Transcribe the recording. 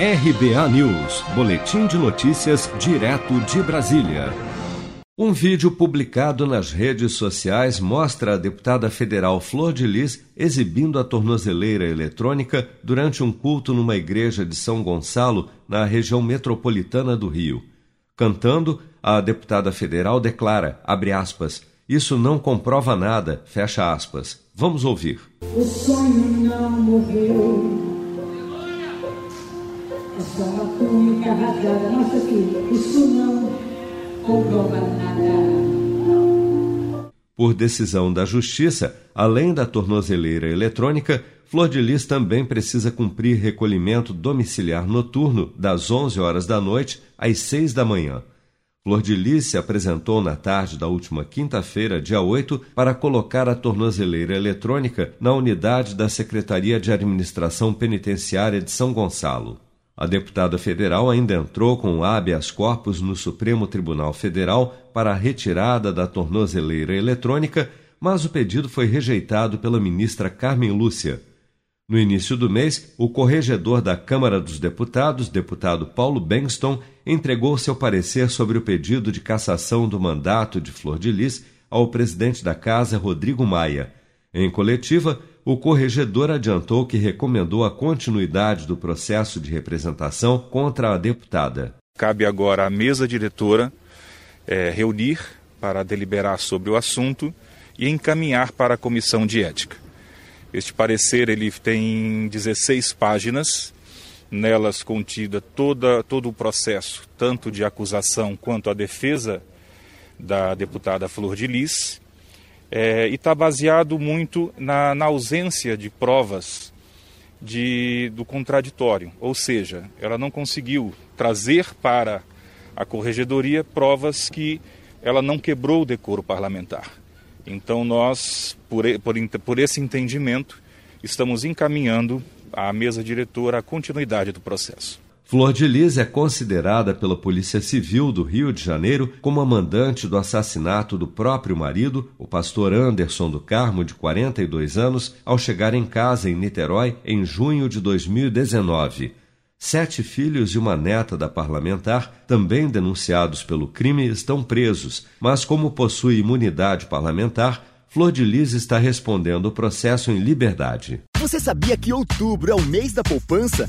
RBA News, Boletim de Notícias, direto de Brasília. Um vídeo publicado nas redes sociais mostra a deputada federal Flor de Lis exibindo a tornozeleira eletrônica durante um culto numa igreja de São Gonçalo, na região metropolitana do Rio. Cantando, a deputada federal declara, aspas, isso não comprova nada, fecha aspas. Vamos ouvir. O sonho não morreu nossa filha, isso não comprova nada. Por decisão da Justiça, além da tornozeleira eletrônica, Flor de Lis também precisa cumprir recolhimento domiciliar noturno das 11 horas da noite às 6 da manhã. Flor de Lis se apresentou na tarde da última quinta-feira, dia 8, para colocar a tornozeleira eletrônica na unidade da Secretaria de Administração Penitenciária de São Gonçalo. A deputada federal ainda entrou com habeas corpus no Supremo Tribunal Federal para a retirada da tornozeleira eletrônica, mas o pedido foi rejeitado pela ministra Carmen Lúcia. No início do mês, o corregedor da Câmara dos Deputados, deputado Paulo Bengston, entregou seu parecer sobre o pedido de cassação do mandato de Flor de Lis ao presidente da Casa, Rodrigo Maia. Em coletiva, o corregedor adiantou que recomendou a continuidade do processo de representação contra a deputada. Cabe agora à mesa diretora é, reunir para deliberar sobre o assunto e encaminhar para a comissão de ética. Este parecer ele tem 16 páginas, nelas contida toda, todo o processo, tanto de acusação quanto a defesa da deputada Flor de Lis é, e está baseado muito na, na, ausência de provas de, do contraditório, ou seja, ela não conseguiu trazer para a corregedoria provas que ela não quebrou o decoro parlamentar. Então nós, por, por, por esse entendimento, estamos encaminhando à mesa diretora a continuidade do processo. Flor de Lis é considerada pela Polícia Civil do Rio de Janeiro como a mandante do assassinato do próprio marido, o pastor Anderson do Carmo, de 42 anos, ao chegar em casa em Niterói em junho de 2019. Sete filhos e uma neta da parlamentar, também denunciados pelo crime, estão presos, mas como possui imunidade parlamentar, Flor de Lis está respondendo o processo em liberdade. Você sabia que outubro é o mês da poupança?